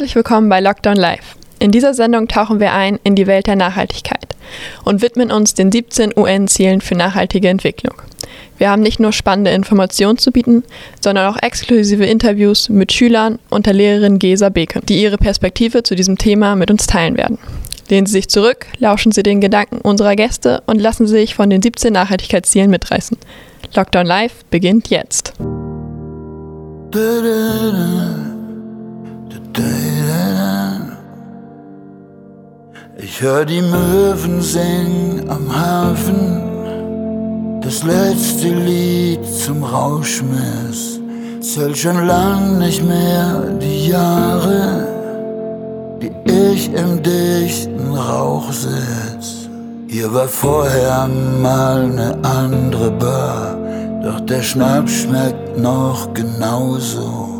Herzlich willkommen bei Lockdown Live. In dieser Sendung tauchen wir ein in die Welt der Nachhaltigkeit und widmen uns den 17 UN-Zielen für nachhaltige Entwicklung. Wir haben nicht nur spannende Informationen zu bieten, sondern auch exklusive Interviews mit Schülern und der Lehrerin Gesa Beken, die ihre Perspektive zu diesem Thema mit uns teilen werden. Lehnen Sie sich zurück, lauschen Sie den Gedanken unserer Gäste und lassen Sie sich von den 17 Nachhaltigkeitszielen mitreißen. Lockdown Live beginnt jetzt. Ich hör die Möwen singen am Hafen, das letzte Lied zum Rauschmiss. Zählt schon lang nicht mehr die Jahre, die ich im dichten Rauch sitz. Hier war vorher mal ne andere Bar, doch der Schnaps schmeckt noch genauso.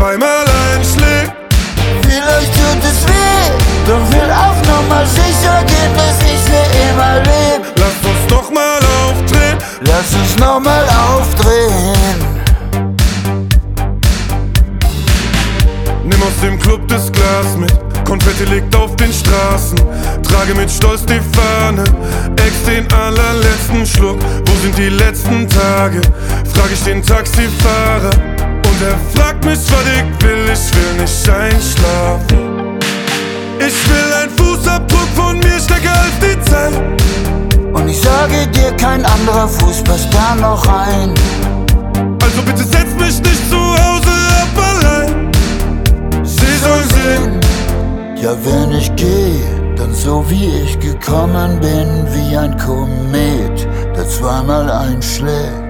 der zweimal einschlägt. Vielleicht tut es weh, doch will auf Nummer sicher gehen, dass ich für immer leb. Lass uns nochmal aufdrehen. Lass uns nochmal aufdrehen. Nimm aus dem Club das Glas mit. Konfetti liegt auf den Straßen. Trage mit Stolz die Fahne. Ex den allerletzten Schluck. Wo sind die letzten Tage? Frag ich den Taxifahrer. Und er fragt mich, was ich will. Ich will nicht einschlafen. Ich will ein Fußabdruck von mir stärker als die Zeit. Und ich sage dir, kein anderer Fuß passt da noch rein. Also bitte setz mich nicht zu Hause ab allein. Sie soll sehen. Ja, wenn ich gehe, dann so wie ich gekommen bin, wie ein Komet, der zweimal einschlägt.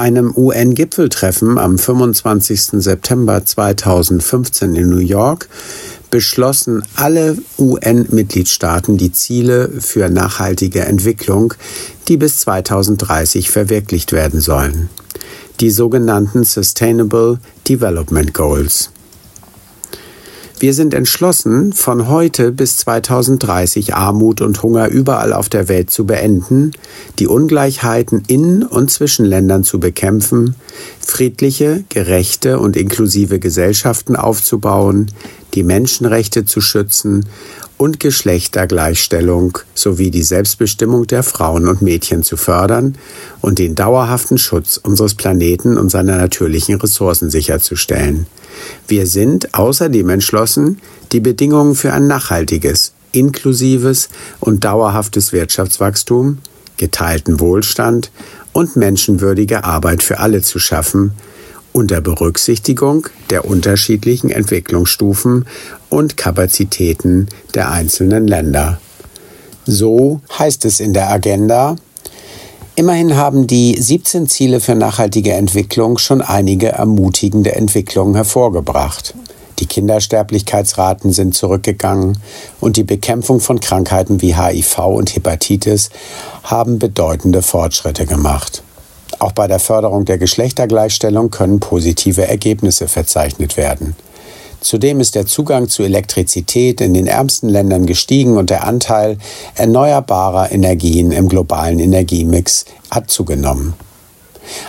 Einem UN-Gipfeltreffen am 25. September 2015 in New York beschlossen alle UN-Mitgliedstaaten die Ziele für nachhaltige Entwicklung, die bis 2030 verwirklicht werden sollen. Die sogenannten Sustainable Development Goals. Wir sind entschlossen, von heute bis 2030 Armut und Hunger überall auf der Welt zu beenden, die Ungleichheiten in und zwischen Ländern zu bekämpfen, friedliche, gerechte und inklusive Gesellschaften aufzubauen, die Menschenrechte zu schützen und Geschlechtergleichstellung sowie die Selbstbestimmung der Frauen und Mädchen zu fördern und den dauerhaften Schutz unseres Planeten und seiner natürlichen Ressourcen sicherzustellen. Wir sind außerdem entschlossen, die Bedingungen für ein nachhaltiges, inklusives und dauerhaftes Wirtschaftswachstum, geteilten Wohlstand und menschenwürdige Arbeit für alle zu schaffen, unter Berücksichtigung der unterschiedlichen Entwicklungsstufen und Kapazitäten der einzelnen Länder. So heißt es in der Agenda. Immerhin haben die 17 Ziele für nachhaltige Entwicklung schon einige ermutigende Entwicklungen hervorgebracht. Die Kindersterblichkeitsraten sind zurückgegangen und die Bekämpfung von Krankheiten wie HIV und Hepatitis haben bedeutende Fortschritte gemacht. Auch bei der Förderung der Geschlechtergleichstellung können positive Ergebnisse verzeichnet werden. Zudem ist der Zugang zu Elektrizität in den ärmsten Ländern gestiegen und der Anteil erneuerbarer Energien im globalen Energiemix hat zugenommen.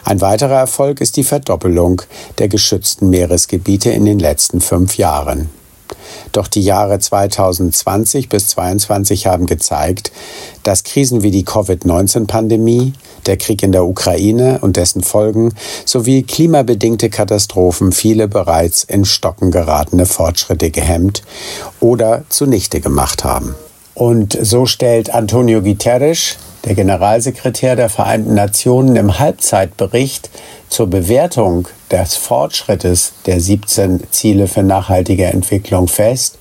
Ein weiterer Erfolg ist die Verdoppelung der geschützten Meeresgebiete in den letzten fünf Jahren. Doch die Jahre 2020 bis 2022 haben gezeigt, dass Krisen wie die Covid-19-Pandemie, der Krieg in der Ukraine und dessen Folgen sowie klimabedingte Katastrophen viele bereits in Stocken geratene Fortschritte gehemmt oder zunichte gemacht haben. Und so stellt Antonio Guterres, der Generalsekretär der Vereinten Nationen, im Halbzeitbericht zur Bewertung des Fortschrittes der 17 Ziele für nachhaltige Entwicklung fest.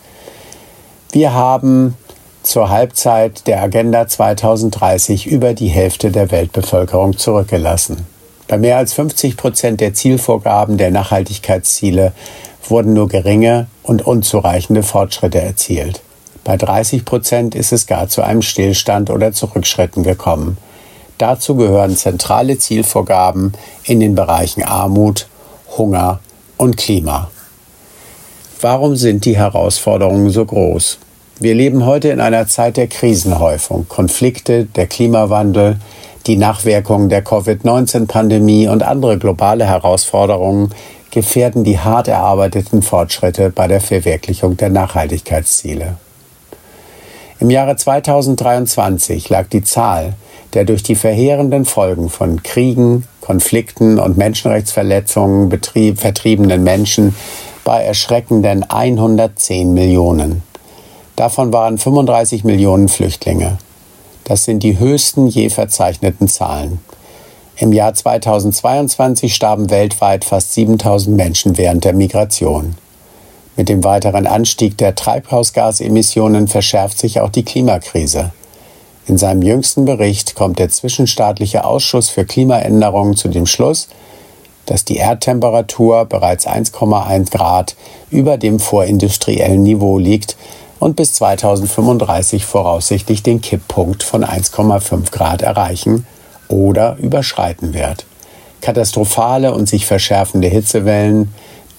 Wir haben zur Halbzeit der Agenda 2030 über die Hälfte der Weltbevölkerung zurückgelassen. Bei mehr als 50 Prozent der Zielvorgaben der Nachhaltigkeitsziele wurden nur geringe und unzureichende Fortschritte erzielt. Bei 30 Prozent ist es gar zu einem Stillstand oder zu Rückschritten gekommen. Dazu gehören zentrale Zielvorgaben in den Bereichen Armut, Hunger und Klima. Warum sind die Herausforderungen so groß? Wir leben heute in einer Zeit der Krisenhäufung, Konflikte, der Klimawandel, die Nachwirkungen der Covid-19-Pandemie und andere globale Herausforderungen gefährden die hart erarbeiteten Fortschritte bei der Verwirklichung der Nachhaltigkeitsziele. Im Jahre 2023 lag die Zahl der durch die verheerenden Folgen von Kriegen, Konflikten und Menschenrechtsverletzungen vertriebenen Menschen bei erschreckenden 110 Millionen. Davon waren 35 Millionen Flüchtlinge. Das sind die höchsten je verzeichneten Zahlen. Im Jahr 2022 starben weltweit fast 7000 Menschen während der Migration. Mit dem weiteren Anstieg der Treibhausgasemissionen verschärft sich auch die Klimakrise. In seinem jüngsten Bericht kommt der Zwischenstaatliche Ausschuss für Klimaänderungen zu dem Schluss, dass die Erdtemperatur bereits 1,1 Grad über dem vorindustriellen Niveau liegt und bis 2035 voraussichtlich den Kipppunkt von 1,5 Grad erreichen oder überschreiten wird. Katastrophale und sich verschärfende Hitzewellen,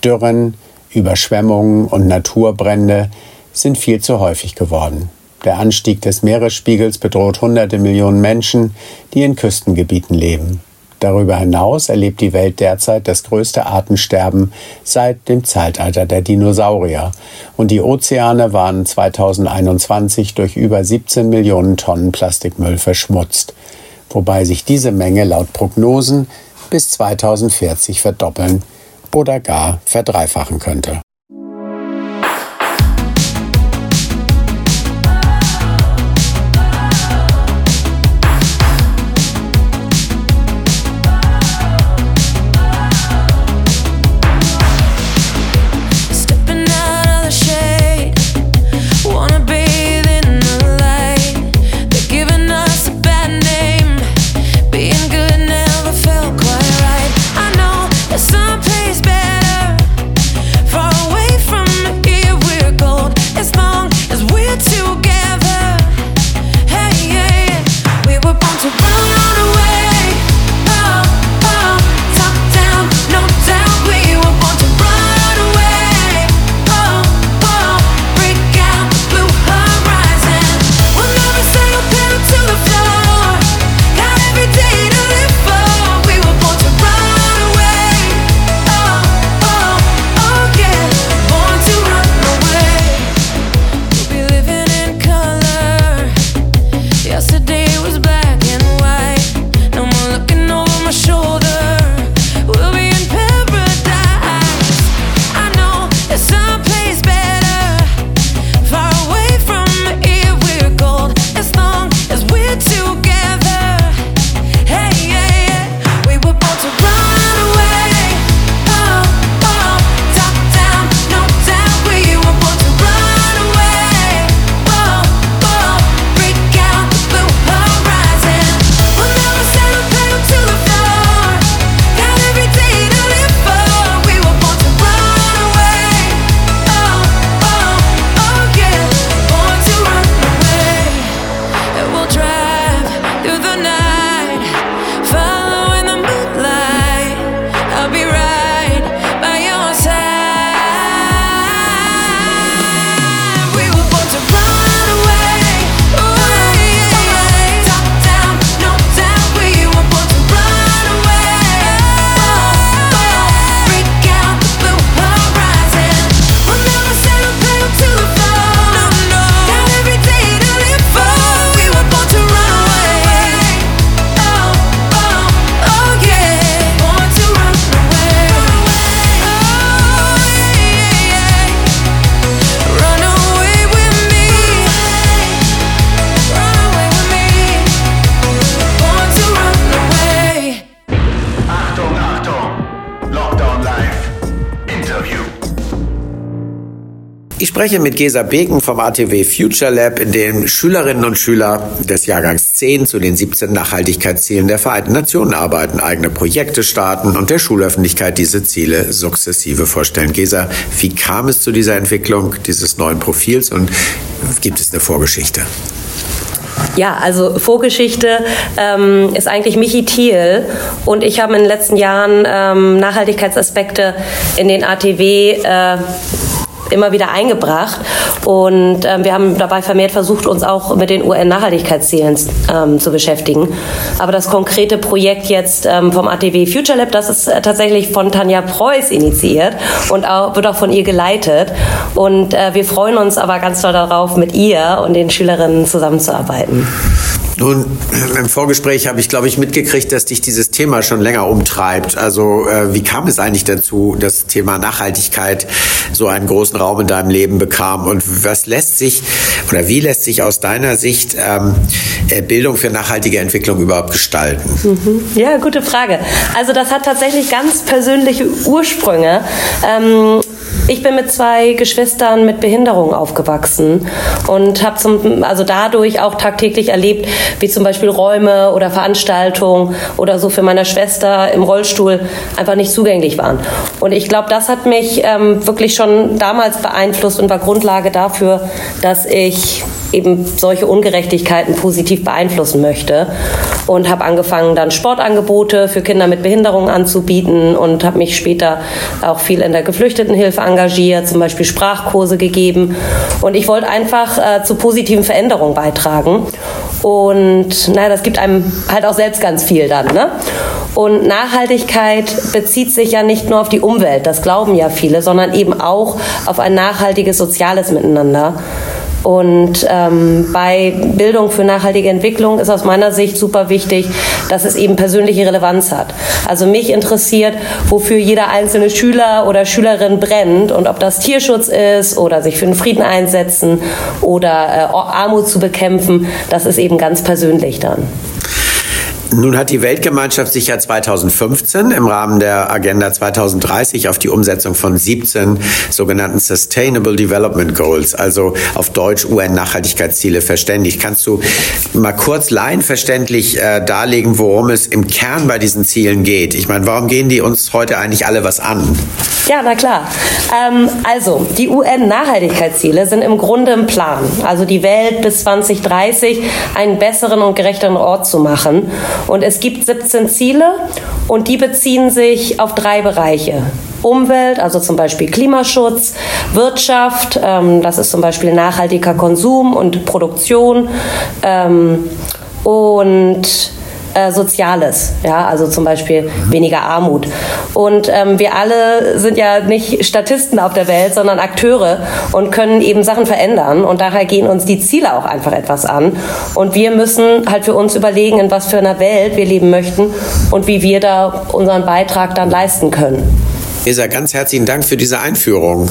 Dürren, Überschwemmungen und Naturbrände sind viel zu häufig geworden. Der Anstieg des Meeresspiegels bedroht hunderte Millionen Menschen, die in Küstengebieten leben. Darüber hinaus erlebt die Welt derzeit das größte Artensterben seit dem Zeitalter der Dinosaurier. Und die Ozeane waren 2021 durch über 17 Millionen Tonnen Plastikmüll verschmutzt, wobei sich diese Menge laut Prognosen bis 2040 verdoppeln oder gar verdreifachen könnte. Spreche mit Gesa Beken vom ATW Future Lab, in dem Schülerinnen und Schüler des Jahrgangs 10 zu den 17 Nachhaltigkeitszielen der Vereinten Nationen arbeiten, eigene Projekte starten und der Schulöffentlichkeit diese Ziele sukzessive vorstellen. Gesa, wie kam es zu dieser Entwicklung dieses neuen Profils und gibt es eine Vorgeschichte? Ja, also Vorgeschichte ähm, ist eigentlich Michi Thiel und ich habe in den letzten Jahren ähm, Nachhaltigkeitsaspekte in den ATW äh, immer wieder eingebracht. Und ähm, wir haben dabei vermehrt versucht, uns auch mit den UN-Nachhaltigkeitszielen ähm, zu beschäftigen. Aber das konkrete Projekt jetzt ähm, vom ATW Future Lab, das ist äh, tatsächlich von Tanja Preuß initiiert und auch, wird auch von ihr geleitet. Und äh, wir freuen uns aber ganz doll darauf, mit ihr und den Schülerinnen zusammenzuarbeiten. Nun, im Vorgespräch habe ich, glaube ich, mitgekriegt, dass dich dieses Thema schon länger umtreibt. Also äh, wie kam es eigentlich dazu, dass das Thema Nachhaltigkeit so einen großen Raum in deinem Leben bekam? Und was lässt sich oder wie lässt sich aus deiner Sicht ähm, äh, Bildung für nachhaltige Entwicklung überhaupt gestalten? Mhm. Ja, gute Frage. Also das hat tatsächlich ganz persönliche Ursprünge. Ähm, ich bin mit zwei Geschwistern mit Behinderung aufgewachsen und habe also dadurch auch tagtäglich erlebt, wie zum Beispiel Räume oder Veranstaltungen oder so für meine Schwester im Rollstuhl einfach nicht zugänglich waren. Und ich glaube, das hat mich ähm, wirklich schon damals beeinflusst und war Grundlage dafür, dass ich eben solche Ungerechtigkeiten positiv beeinflussen möchte und habe angefangen dann Sportangebote für Kinder mit Behinderung anzubieten und habe mich später auch viel in der Geflüchtetenhilfe engagiert, zum Beispiel Sprachkurse gegeben und ich wollte einfach äh, zu positiven Veränderungen beitragen und naja, das gibt einem halt auch selbst ganz viel dann. Ne? Und Nachhaltigkeit bezieht sich ja nicht nur auf die Umwelt, das glauben ja viele, sondern eben auch auf ein nachhaltiges soziales Miteinander. Und ähm, bei Bildung für nachhaltige Entwicklung ist aus meiner Sicht super wichtig, dass es eben persönliche Relevanz hat. Also mich interessiert, wofür jeder einzelne Schüler oder Schülerin brennt und ob das Tierschutz ist oder sich für den Frieden einsetzen oder äh, Armut zu bekämpfen, das ist eben ganz persönlich dann. Nun hat die Weltgemeinschaft sich ja 2015 im Rahmen der Agenda 2030 auf die Umsetzung von 17 sogenannten Sustainable Development Goals, also auf Deutsch UN-Nachhaltigkeitsziele verständigt. Kannst du mal kurz laienverständlich äh, darlegen, worum es im Kern bei diesen Zielen geht? Ich meine, warum gehen die uns heute eigentlich alle was an? Ja, na klar. Ähm, also, die UN-Nachhaltigkeitsziele sind im Grunde ein Plan, also die Welt bis 2030 einen besseren und gerechteren Ort zu machen. Und es gibt 17 Ziele und die beziehen sich auf drei Bereiche. Umwelt, also zum Beispiel Klimaschutz, Wirtschaft, ähm, das ist zum Beispiel nachhaltiger Konsum und Produktion ähm, und äh, Soziales, ja, also zum Beispiel weniger Armut. Und ähm, wir alle sind ja nicht Statisten auf der Welt, sondern Akteure und können eben Sachen verändern. Und daher gehen uns die Ziele auch einfach etwas an. Und wir müssen halt für uns überlegen, in was für einer Welt wir leben möchten und wie wir da unseren Beitrag dann leisten können. Isa, ganz herzlichen Dank für diese Einführung.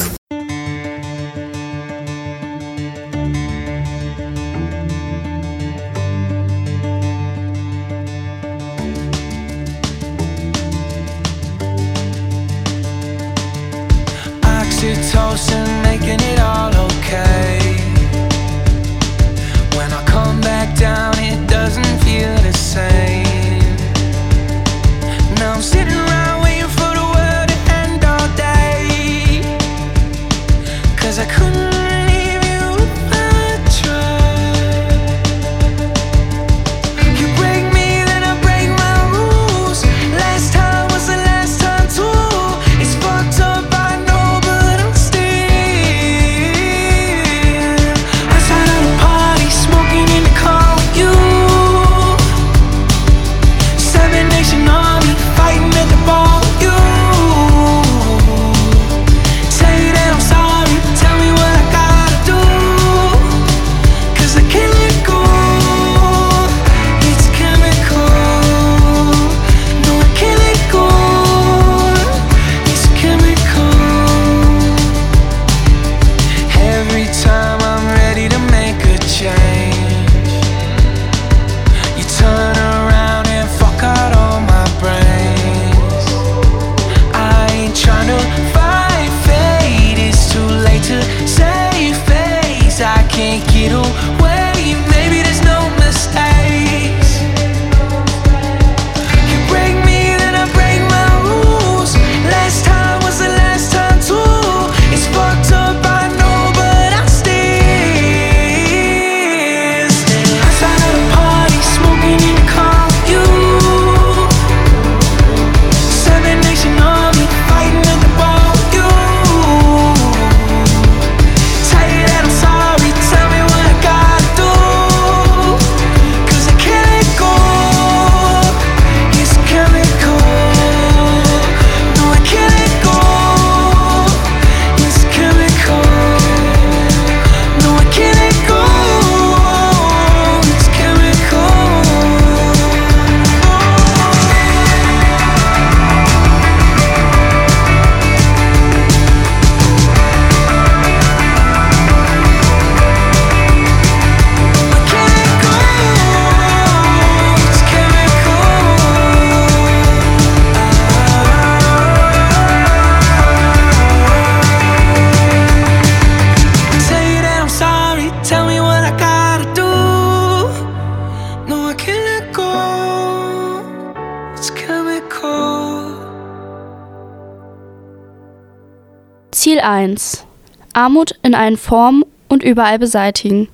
1. Armut in allen Formen und überall beseitigen.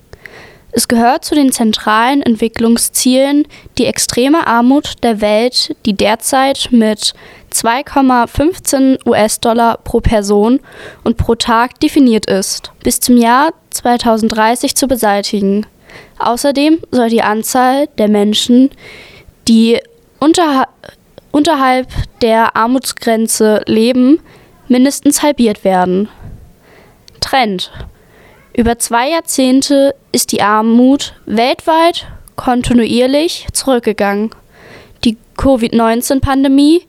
Es gehört zu den zentralen Entwicklungszielen die extreme Armut der Welt, die derzeit mit 2,15 US-Dollar pro Person und pro Tag definiert ist, bis zum Jahr 2030 zu beseitigen. Außerdem soll die Anzahl der Menschen, die unter, unterhalb der Armutsgrenze leben, mindestens halbiert werden. Trend. Über zwei Jahrzehnte ist die Armut weltweit kontinuierlich zurückgegangen. Die Covid-19-Pandemie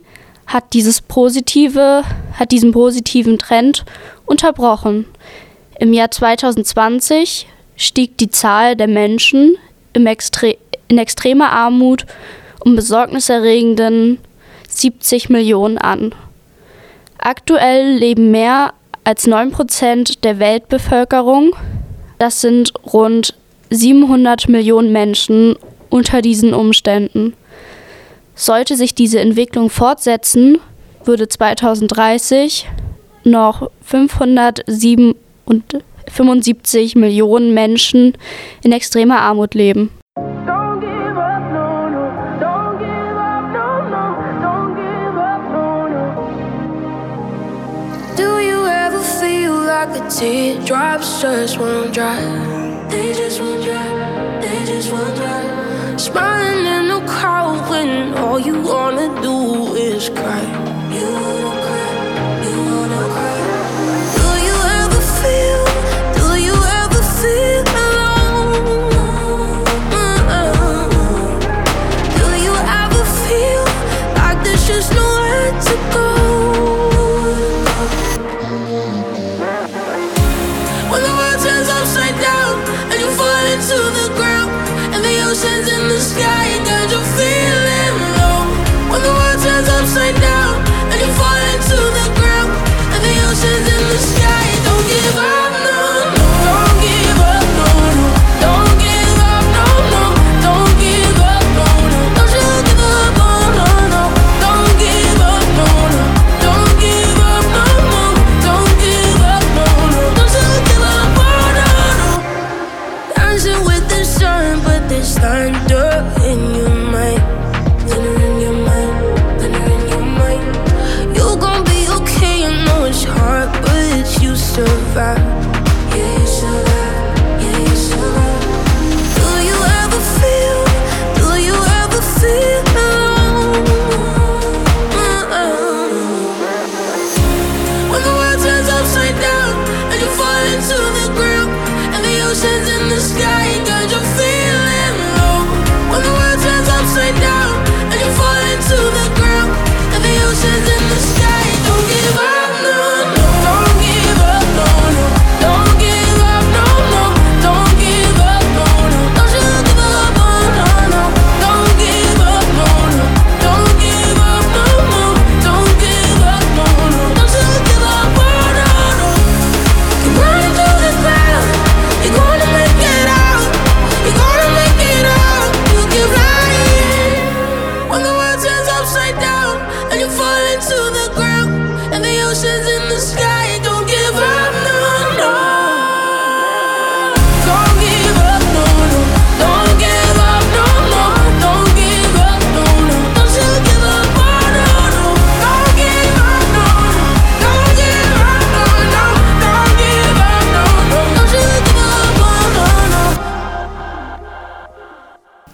hat, positive, hat diesen positiven Trend unterbrochen. Im Jahr 2020 stieg die Zahl der Menschen Extre in extremer Armut um besorgniserregenden 70 Millionen an. Aktuell leben mehr als 9% der Weltbevölkerung, das sind rund 700 Millionen Menschen unter diesen Umständen. Sollte sich diese Entwicklung fortsetzen, würde 2030 noch 575 Millionen Menschen in extremer Armut leben. Like the teardrops just won't dry. They just won't dry. They just won't dry. Smiling in the crowd when all you wanna do is cry. You in the sky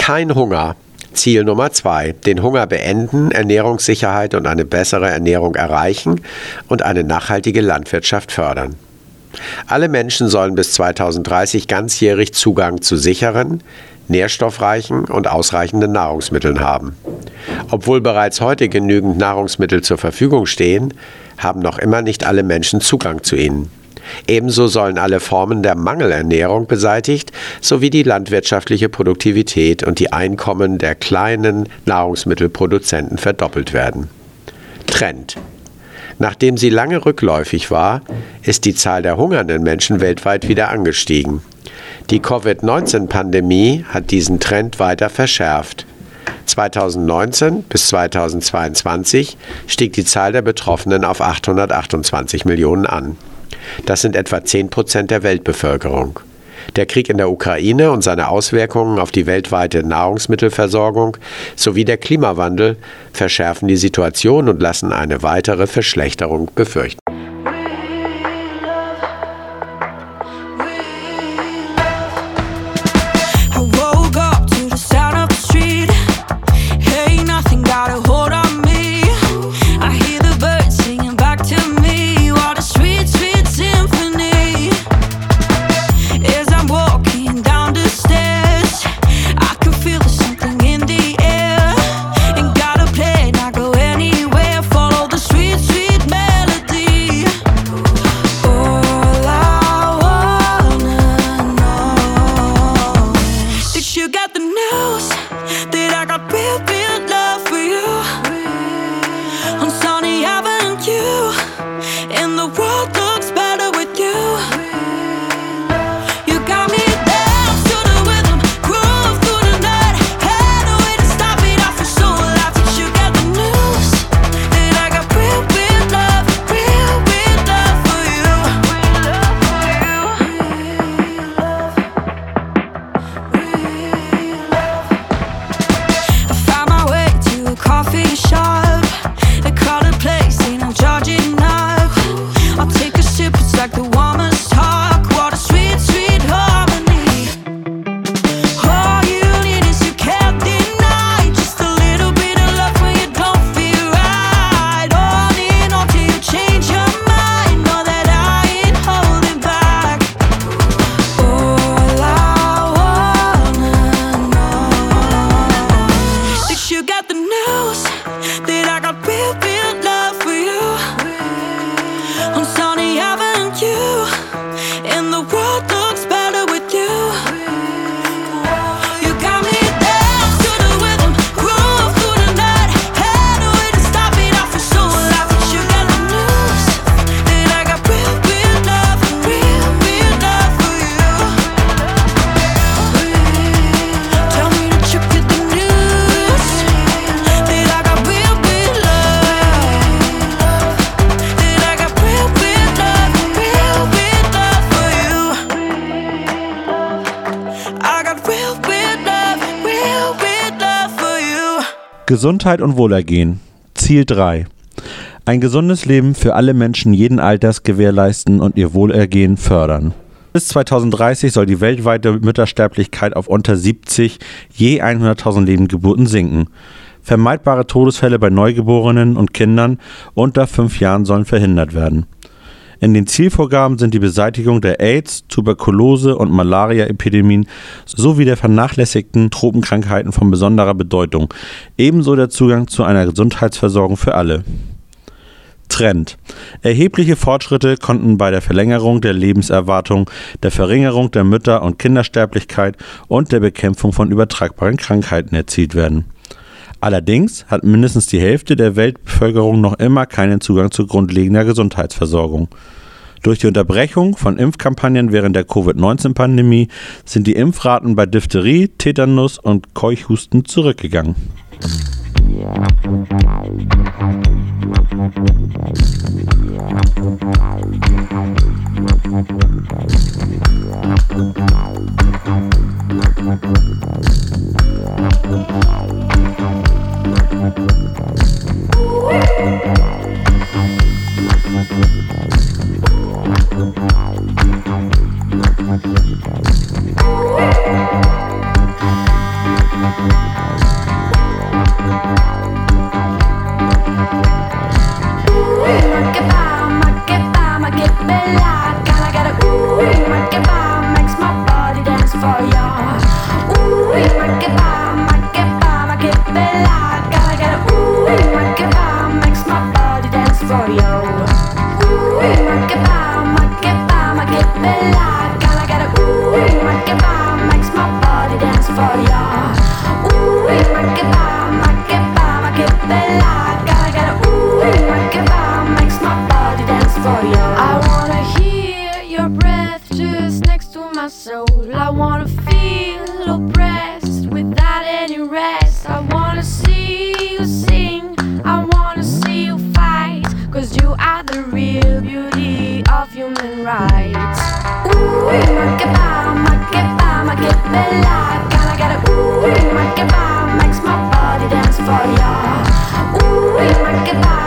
Kein Hunger. Ziel Nummer zwei. Den Hunger beenden, Ernährungssicherheit und eine bessere Ernährung erreichen und eine nachhaltige Landwirtschaft fördern. Alle Menschen sollen bis 2030 ganzjährig Zugang zu sicheren, nährstoffreichen und ausreichenden Nahrungsmitteln haben. Obwohl bereits heute genügend Nahrungsmittel zur Verfügung stehen, haben noch immer nicht alle Menschen Zugang zu ihnen. Ebenso sollen alle Formen der Mangelernährung beseitigt sowie die landwirtschaftliche Produktivität und die Einkommen der kleinen Nahrungsmittelproduzenten verdoppelt werden. Trend. Nachdem sie lange rückläufig war, ist die Zahl der hungernden Menschen weltweit wieder angestiegen. Die Covid-19-Pandemie hat diesen Trend weiter verschärft. 2019 bis 2022 stieg die Zahl der Betroffenen auf 828 Millionen an. Das sind etwa 10 Prozent der Weltbevölkerung. Der Krieg in der Ukraine und seine Auswirkungen auf die weltweite Nahrungsmittelversorgung sowie der Klimawandel verschärfen die Situation und lassen eine weitere Verschlechterung befürchten. Gesundheit und Wohlergehen. Ziel 3. Ein gesundes Leben für alle Menschen jeden Alters gewährleisten und ihr Wohlergehen fördern. Bis 2030 soll die weltweite Müttersterblichkeit auf unter 70 je 100.000 Lebendgeburten sinken. Vermeidbare Todesfälle bei Neugeborenen und Kindern unter fünf Jahren sollen verhindert werden. In den Zielvorgaben sind die Beseitigung der AIDS, Tuberkulose und Malaria-Epidemien sowie der vernachlässigten Tropenkrankheiten von besonderer Bedeutung, ebenso der Zugang zu einer Gesundheitsversorgung für alle. Trend. Erhebliche Fortschritte konnten bei der Verlängerung der Lebenserwartung, der Verringerung der Mütter- und Kindersterblichkeit und der Bekämpfung von übertragbaren Krankheiten erzielt werden. Allerdings hat mindestens die Hälfte der Weltbevölkerung noch immer keinen Zugang zu grundlegender Gesundheitsversorgung. Durch die Unterbrechung von Impfkampagnen während der Covid-19-Pandemie sind die Impfraten bei Diphtherie, Tetanus und Keuchhusten zurückgegangen. Cause you we work about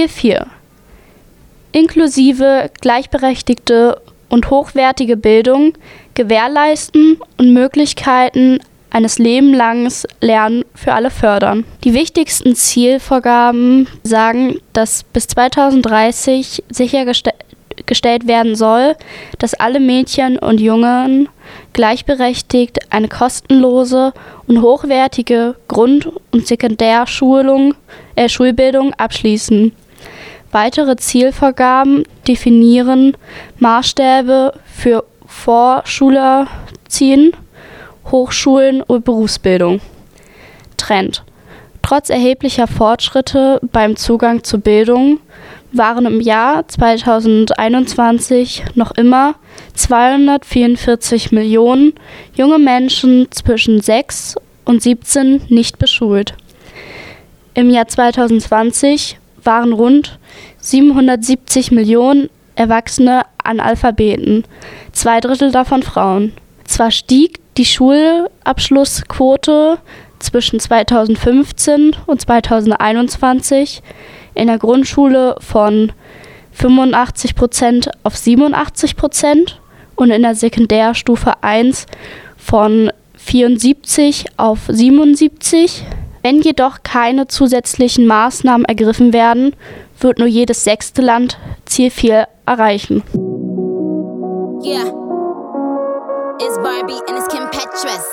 Ziel 4. Inklusive, gleichberechtigte und hochwertige Bildung gewährleisten und Möglichkeiten eines lebenlanges Lernen für alle fördern. Die wichtigsten Zielvorgaben sagen, dass bis 2030 sichergestellt werden soll, dass alle Mädchen und Jungen gleichberechtigt eine kostenlose und hochwertige Grund- und Sekundärschulung, äh, Schulbildung abschließen. Weitere Zielvorgaben definieren Maßstäbe für Vorschulerziehen, Hochschulen und Berufsbildung. Trend. Trotz erheblicher Fortschritte beim Zugang zur Bildung waren im Jahr 2021 noch immer 244 Millionen junge Menschen zwischen 6 und 17 nicht beschult. Im Jahr 2020 waren rund 770 Millionen erwachsene Analphabeten, zwei Drittel davon Frauen. Zwar stieg die Schulabschlussquote zwischen 2015 und 2021 in der Grundschule von 85 Prozent auf 87 Prozent und in der Sekundärstufe 1 von 74 auf 77 wenn jedoch keine zusätzlichen Maßnahmen ergriffen werden, wird nur jedes sechste Land Ziel 4 erreichen. Yeah. It's Barbie and it's Kim Petras.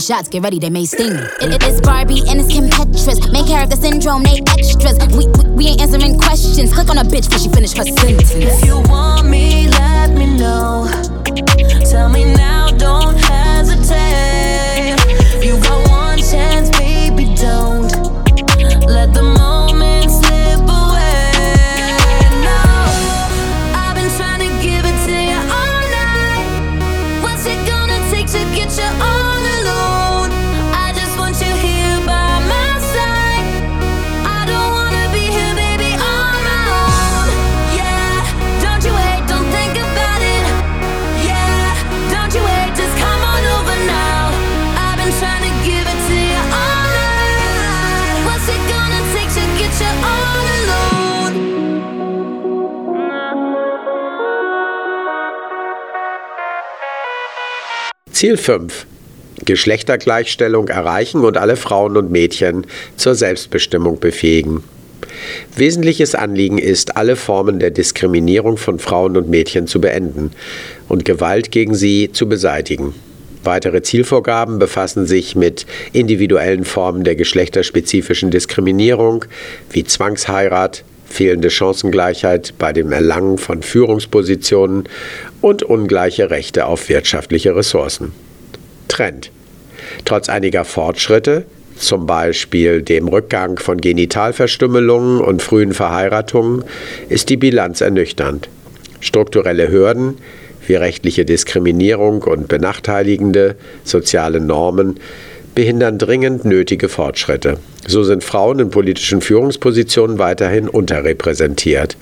taking shots, get ready, they may sting. It, it, it's Barbie and it's Kim Petras. Main character syndrome, they extras. We, we, we ain't answering questions. Click on a bitch before she finish her sentence. If you want me, let me know. Tell me now, don't. Ziel 5. Geschlechtergleichstellung erreichen und alle Frauen und Mädchen zur Selbstbestimmung befähigen. Wesentliches Anliegen ist, alle Formen der Diskriminierung von Frauen und Mädchen zu beenden und Gewalt gegen sie zu beseitigen. Weitere Zielvorgaben befassen sich mit individuellen Formen der geschlechterspezifischen Diskriminierung wie Zwangsheirat, fehlende Chancengleichheit bei dem Erlangen von Führungspositionen und ungleiche Rechte auf wirtschaftliche Ressourcen. Trend. Trotz einiger Fortschritte, zum Beispiel dem Rückgang von Genitalverstümmelungen und frühen Verheiratungen, ist die Bilanz ernüchternd. Strukturelle Hürden, wie rechtliche Diskriminierung und benachteiligende soziale Normen behindern dringend nötige Fortschritte. So sind Frauen in politischen Führungspositionen weiterhin unterrepräsentiert.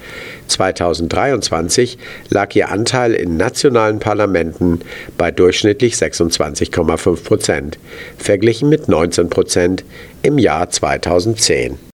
2023 lag ihr Anteil in nationalen Parlamenten bei durchschnittlich 26,5 Prozent, verglichen mit 19 Prozent im Jahr 2010.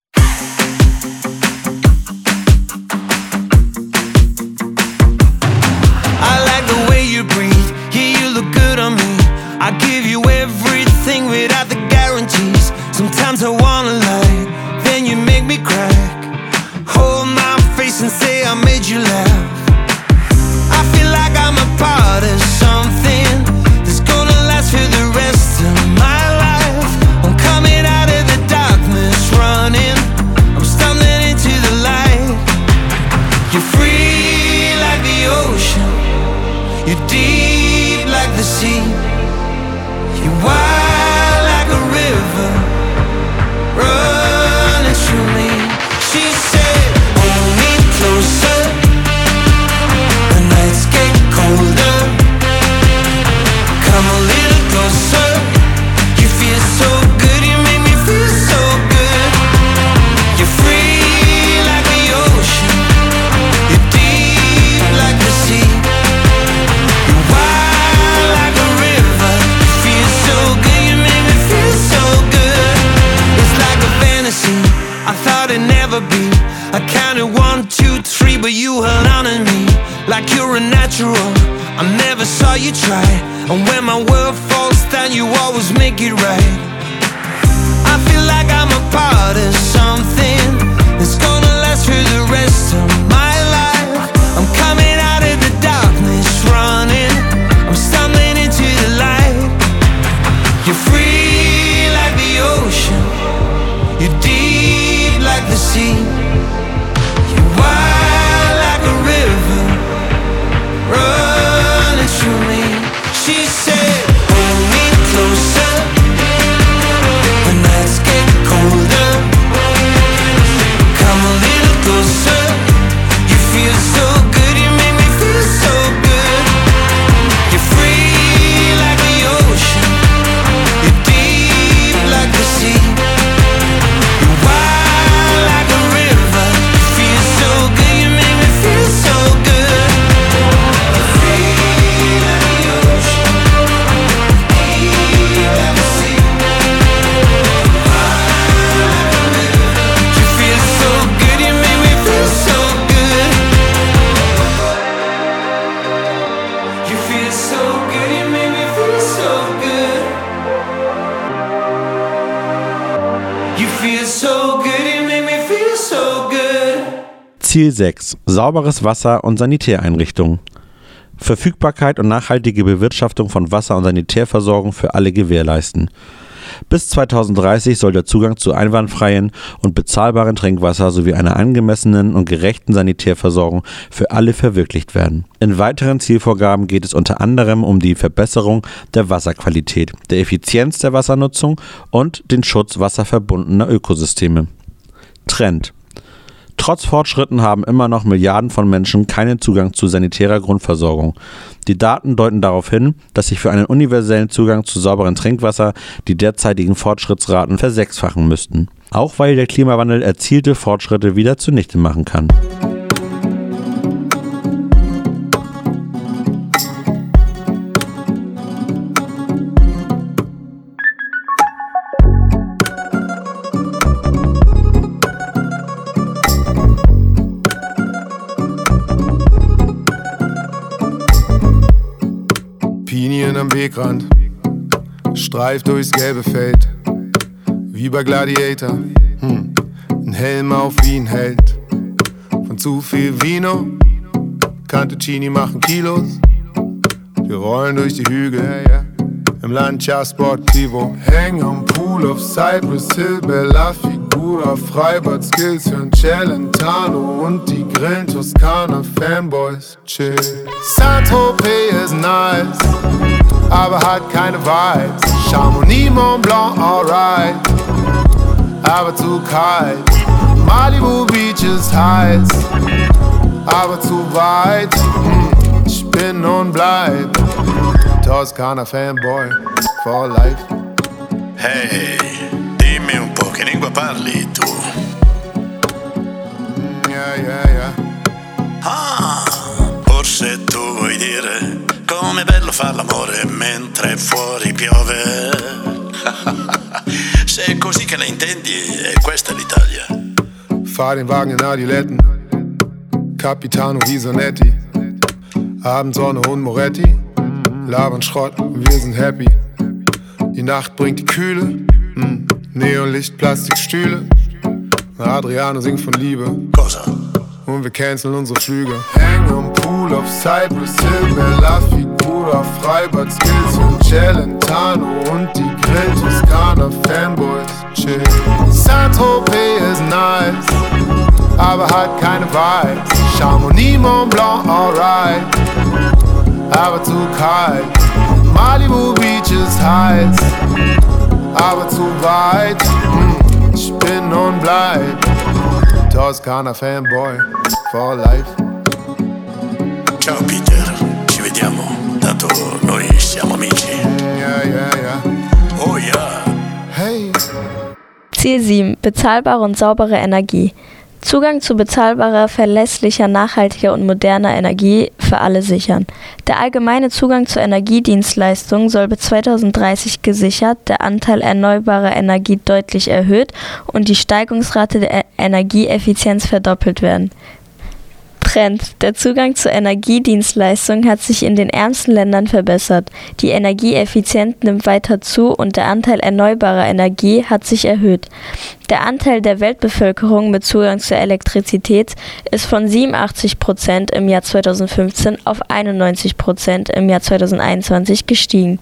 6. Sauberes Wasser und Sanitäreinrichtungen. Verfügbarkeit und nachhaltige Bewirtschaftung von Wasser- und Sanitärversorgung für alle gewährleisten. Bis 2030 soll der Zugang zu einwandfreien und bezahlbaren Trinkwasser sowie einer angemessenen und gerechten Sanitärversorgung für alle verwirklicht werden. In weiteren Zielvorgaben geht es unter anderem um die Verbesserung der Wasserqualität, der Effizienz der Wassernutzung und den Schutz wasserverbundener Ökosysteme. Trend Trotz Fortschritten haben immer noch Milliarden von Menschen keinen Zugang zu sanitärer Grundversorgung. Die Daten deuten darauf hin, dass sich für einen universellen Zugang zu sauberem Trinkwasser die derzeitigen Fortschrittsraten versechsfachen müssten. Auch weil der Klimawandel erzielte Fortschritte wieder zunichte machen kann. Wegrand, streift durchs gelbe Feld, wie bei Gladiator. Hm. Ein Helm auf wie ein Held, von zu viel Vino, Cantuccini machen Kilos. Wir rollen durch die Hügel, im Lancia Sportivo. Hängen am Pool auf Cypress Hill, Bella Figura, Freibad Skills, hören Celentano und die Grillen Toskana Fanboys. Chill. Saint-Tropez ist nice, aber hat keine Vibes. Chamonix, Mont Blanc, alright, aber zu kalt. Malibu Beach ist heiß, aber zu weit. Hm, Ich bin und bleib Toskana Fanboy for life. Ehi, dimmi un po' che lingua parli tu? Yeah, yeah, yeah. Far l'amore mentre fuori piove. Se è così che la intendi, è questa l'Italia. Fahr den Wagen in Adiletten, Capitano Visonetti, Abendsonne und Moretti, labern Schrott, wir sind happy. Die Nacht bringt die Kühle, mm. Neonlicht, Plastikstühle. Adriano singt von Liebe. Und wir canceln unsere Flüge. Hängen am Pool auf Cypress Hill, Bella Figura, Freibad Skills und Celentano und die Grill Toskana Fanboys. Chill. Saint-Tropez ist nice, aber hat keine Vibes. Chamonix, Mont Blanc, alright, aber zu kalt. Malibu Beach ist heiß, aber zu weit. Hm, Ich bin und bleib Toskana Fanboy for life. Ciao Peter, Oh ja. Hey. Ziel 7. Bezahlbare und saubere Energie. Zugang zu bezahlbarer, verlässlicher, nachhaltiger und moderner Energie für alle sichern. Der allgemeine Zugang zu Energiedienstleistungen soll bis 2030 gesichert, der Anteil erneuerbarer Energie deutlich erhöht und die Steigungsrate der E- Energieeffizienz verdoppelt werden. Trend. Der Zugang zu Energiedienstleistungen hat sich in den ärmsten Ländern verbessert. Die Energieeffizienz nimmt weiter zu und der Anteil erneuerbarer Energie hat sich erhöht. Der Anteil der Weltbevölkerung mit Zugang zur Elektrizität ist von 87 Prozent im Jahr 2015 auf 91 Prozent im Jahr 2021 gestiegen.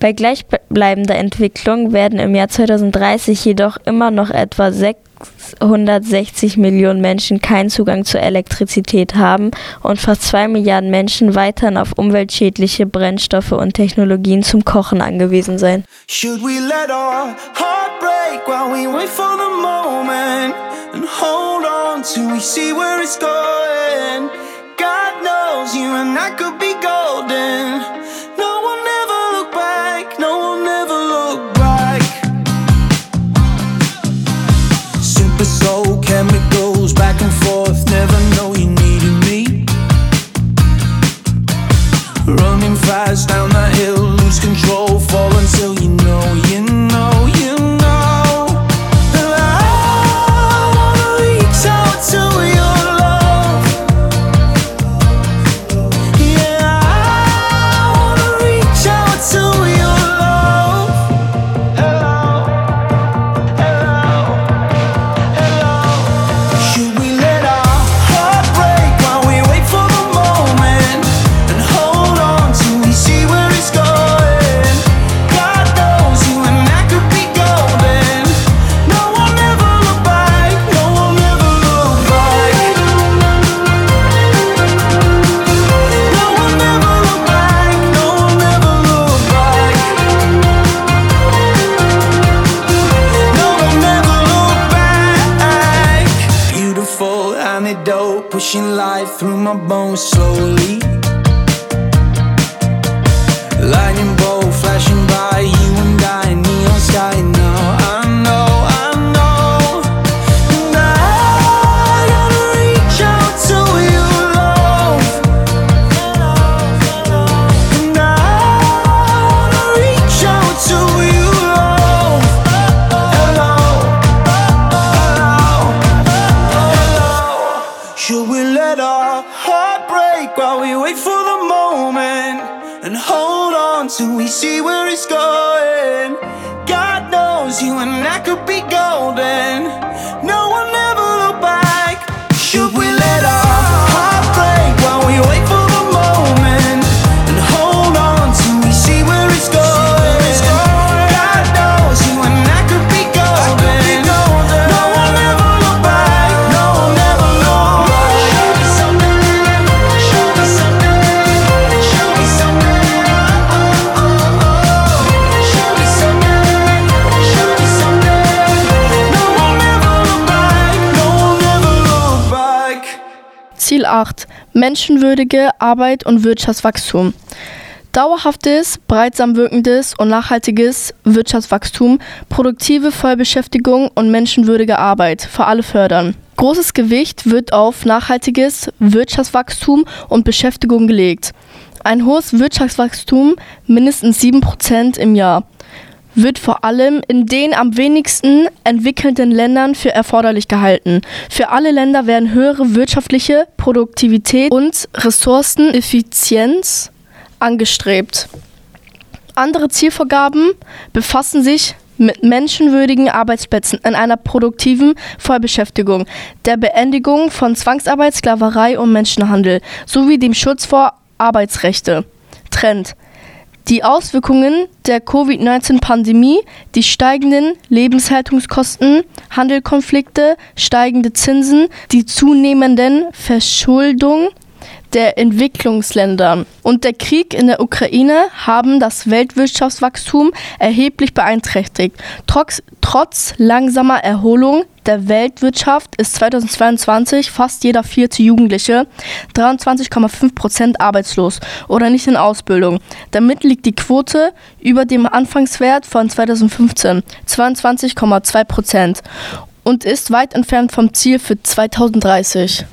Bei gleichbleibender Entwicklung werden im Jahr 2030 jedoch immer noch etwa 660 Millionen Menschen keinen Zugang zur Elektrizität haben und fast 2 Milliarden Menschen weiterhin auf umweltschädliche Brennstoffe und Technologien zum Kochen angewiesen sein. God knows you and I could be golden. Running fast down that hill, menschenwürdige Arbeit und Wirtschaftswachstum. Dauerhaftes, breitsam wirkendes und nachhaltiges Wirtschaftswachstum, produktive Vollbeschäftigung und menschenwürdige Arbeit für alle fördern. Großes Gewicht wird auf nachhaltiges Wirtschaftswachstum und Beschäftigung gelegt. Ein hohes Wirtschaftswachstum, mindestens 7% im Jahr wird vor allem in den am wenigsten entwickelnden Ländern für erforderlich gehalten. Für alle Länder werden höhere wirtschaftliche Produktivität und Ressourceneffizienz angestrebt. Andere Zielvorgaben befassen sich mit menschenwürdigen Arbeitsplätzen in einer produktiven Vollbeschäftigung, der Beendigung von Zwangsarbeit, Sklaverei und Menschenhandel sowie dem Schutz vor Arbeitsrechte. Trend die Auswirkungen der Covid-19-Pandemie, die steigenden Lebenshaltungskosten, Handelkonflikte, steigende Zinsen, die zunehmenden Verschuldung der Entwicklungsländer. Und der Krieg in der Ukraine haben das Weltwirtschaftswachstum erheblich beeinträchtigt. Trotz, trotz langsamer Erholung der Weltwirtschaft ist 2022 fast jeder vierte Jugendliche 23,5 Prozent arbeitslos oder nicht in Ausbildung. Damit liegt die Quote über dem Anfangswert von 2015 22,2 Prozent und ist weit entfernt vom Ziel für 2030.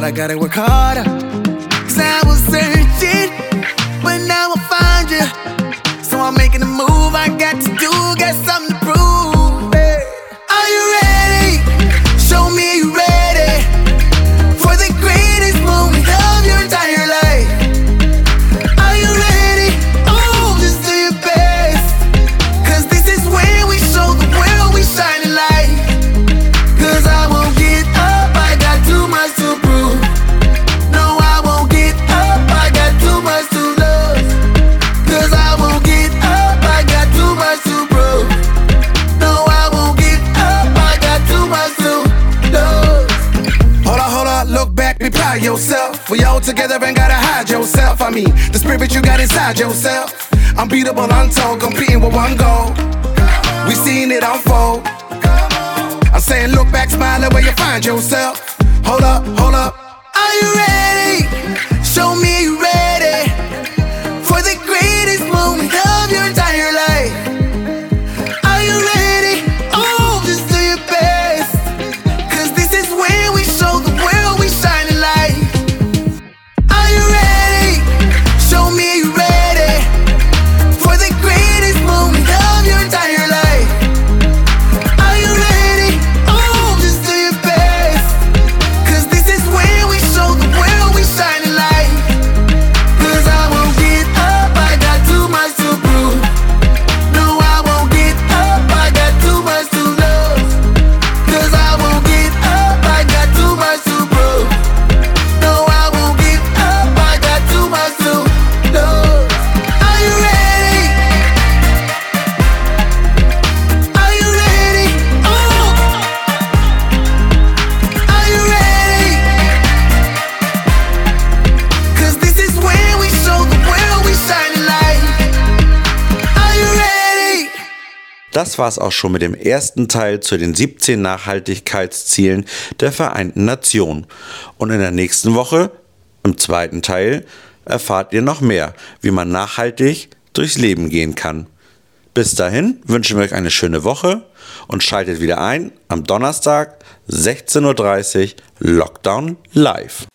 but I gotta work harder. The spirit you got inside yourself. Unbeatable, untold, competing with one goal. We seen it unfold. I'm saying, look back, smile at where you find yourself. Hold up, hold up. Are you ready? War's auch schon mit dem ersten Teil zu den 17 Nachhaltigkeitszielen der Vereinten Nationen. Und in der nächsten Woche, im zweiten Teil, erfahrt ihr noch mehr, wie man nachhaltig durchs Leben gehen kann. Bis dahin wünschen wir euch eine schöne Woche und schaltet wieder ein am Donnerstag 16.30 Uhr Lockdown Live.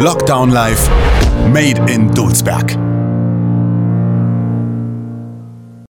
Lockdown Live, Made in Dulsberg.